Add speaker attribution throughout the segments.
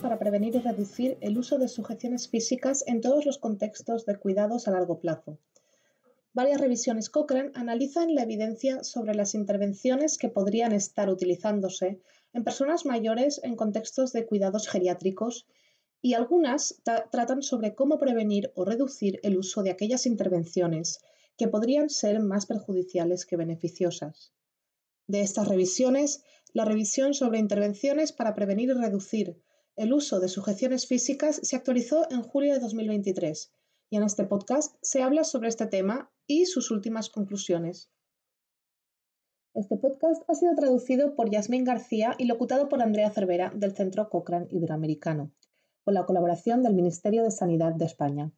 Speaker 1: para prevenir y reducir el uso de sujeciones físicas en todos los contextos de cuidados a largo plazo. Varias revisiones Cochrane analizan la evidencia sobre las intervenciones que podrían estar utilizándose en personas mayores en contextos de cuidados geriátricos y algunas tratan sobre cómo prevenir o reducir el uso de aquellas intervenciones que podrían ser más perjudiciales que beneficiosas. De estas revisiones, la revisión sobre intervenciones para prevenir y reducir el uso de sujeciones físicas se actualizó en julio de 2023 y en este podcast se habla sobre este tema y sus últimas conclusiones. Este podcast ha sido traducido por Yasmín García y locutado por Andrea Cervera del Centro Cochrane Iberoamericano, con la colaboración del Ministerio de Sanidad de España.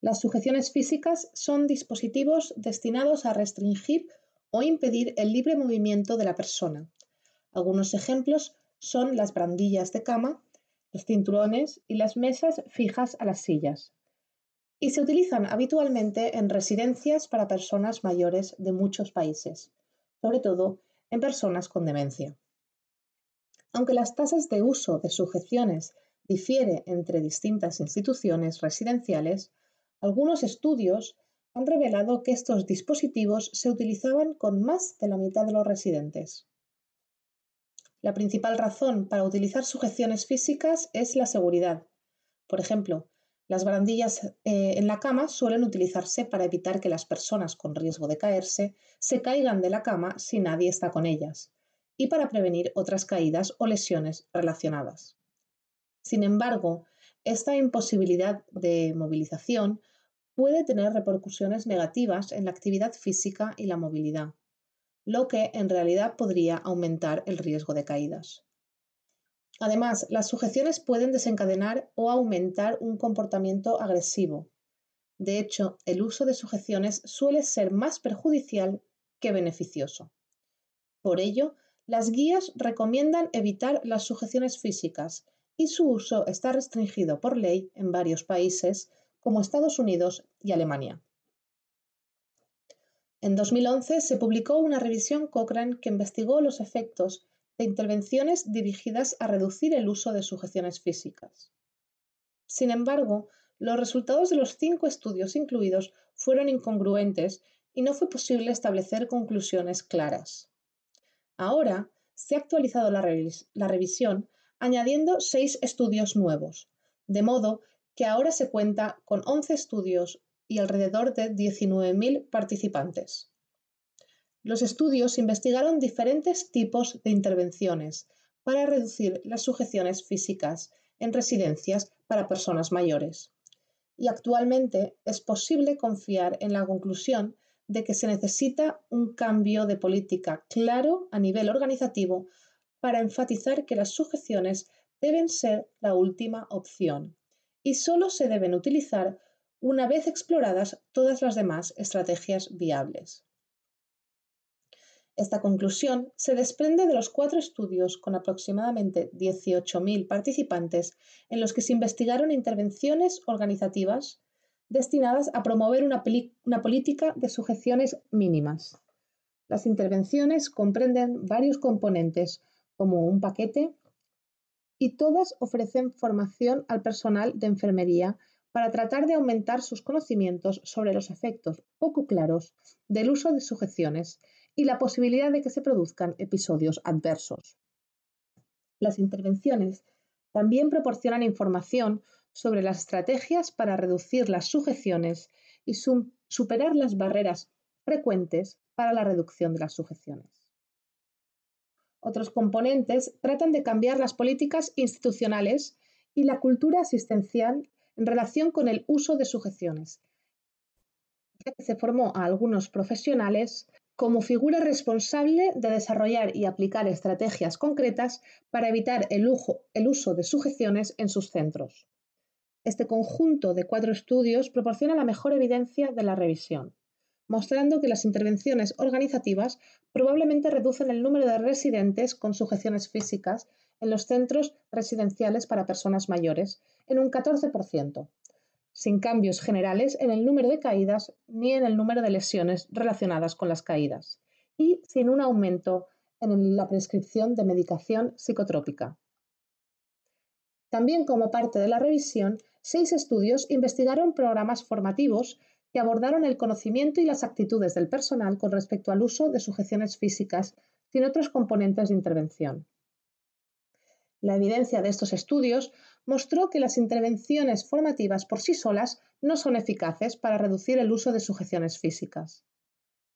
Speaker 1: Las sujeciones físicas son dispositivos destinados a restringir o impedir el libre movimiento de la persona. Algunos ejemplos son las brandillas de cama, los cinturones y las mesas fijas a las sillas. Y se utilizan habitualmente en residencias para personas mayores de muchos países, sobre todo en personas con demencia. Aunque las tasas de uso de sujeciones difieren entre distintas instituciones residenciales, algunos estudios han revelado que estos dispositivos se utilizaban con más de la mitad de los residentes. La principal razón para utilizar sujeciones físicas es la seguridad. Por ejemplo, las barandillas eh, en la cama suelen utilizarse para evitar que las personas con riesgo de caerse se caigan de la cama si nadie está con ellas y para prevenir otras caídas o lesiones relacionadas. Sin embargo, esta imposibilidad de movilización puede tener repercusiones negativas en la actividad física y la movilidad, lo que en realidad podría aumentar el riesgo de caídas. Además, las sujeciones pueden desencadenar o aumentar un comportamiento agresivo. De hecho, el uso de sujeciones suele ser más perjudicial que beneficioso. Por ello, las guías recomiendan evitar las sujeciones físicas y su uso está restringido por ley en varios países como Estados Unidos y Alemania. En 2011 se publicó una revisión Cochrane que investigó los efectos de intervenciones dirigidas a reducir el uso de sujeciones físicas. Sin embargo, los resultados de los cinco estudios incluidos fueron incongruentes y no fue posible establecer conclusiones claras. Ahora se ha actualizado la, la revisión añadiendo seis estudios nuevos, de modo que ahora se cuenta con 11 estudios y alrededor de 19.000 participantes. Los estudios investigaron diferentes tipos de intervenciones para reducir las sujeciones físicas en residencias para personas mayores. Y actualmente es posible confiar en la conclusión de que se necesita un cambio de política claro a nivel organizativo para enfatizar que las sujeciones deben ser la última opción y solo se deben utilizar una vez exploradas todas las demás estrategias viables. Esta conclusión se desprende de los cuatro estudios con aproximadamente 18.000 participantes en los que se investigaron intervenciones organizativas destinadas a promover una, una, política de sujeciones mínimas. Las intervenciones comprenden varios componentes como un paquete y todas ofrecen formación al personal de enfermería para tratar de aumentar sus conocimientos sobre los efectos poco claros del uso de sujeciones y la posibilidad de que se produzcan episodios adversos. Las intervenciones también proporcionan información sobre las estrategias para reducir las sujeciones y superar las barreras frecuentes para la reducción de las sujeciones. Otros componentes tratan de cambiar las políticas institucionales y la cultura asistencial en relación con el uso de sujeciones, ya que se formó a algunos profesionales como figura responsable de desarrollar y aplicar estrategias concretas para evitar el, el uso de sujeciones en sus centros. Este conjunto de cuatro estudios proporciona la mejor evidencia de la revisión mostrando que las intervenciones organizativas probablemente reducen el número de residentes con sujeciones físicas en los centros residenciales para personas mayores en un 14%, sin cambios generales en el número de caídas ni en el número de lesiones relacionadas con las caídas, y sin un aumento en la prescripción de medicación psicotrópica. También como parte de la revisión, seis estudios investigaron programas formativos que abordaron el conocimiento y las actitudes del personal con respecto al uso de sujeciones físicas sin otros componentes de intervención. La evidencia de estos estudios mostró que las intervenciones formativas por sí solas no son eficaces para reducir el uso de sujeciones físicas.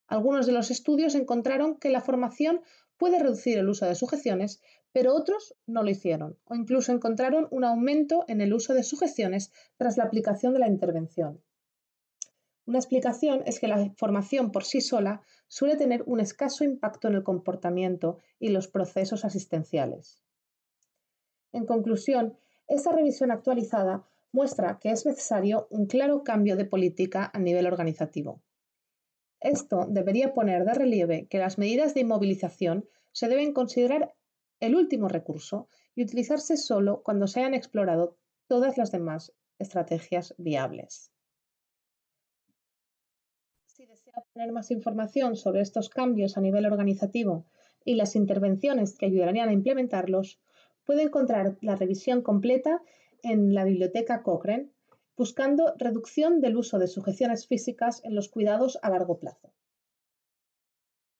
Speaker 1: Algunos de los estudios encontraron que la formación puede reducir el uso de sujeciones, pero otros no lo hicieron o incluso encontraron un aumento en el uso de sujeciones tras la aplicación de la intervención. Una explicación es que la formación por sí sola suele tener un escaso impacto en el comportamiento y los procesos asistenciales. En conclusión, esta revisión actualizada muestra que es necesario un claro cambio de política a nivel organizativo. Esto debería poner de relieve que las medidas de inmovilización se deben considerar el último recurso y utilizarse solo cuando se hayan explorado todas las demás estrategias viables. Si desea obtener más información sobre estos cambios a nivel organizativo y las intervenciones que ayudarían a implementarlos, puede encontrar la revisión completa en la biblioteca Cochrane buscando reducción del uso de sujeciones físicas en los cuidados a largo plazo.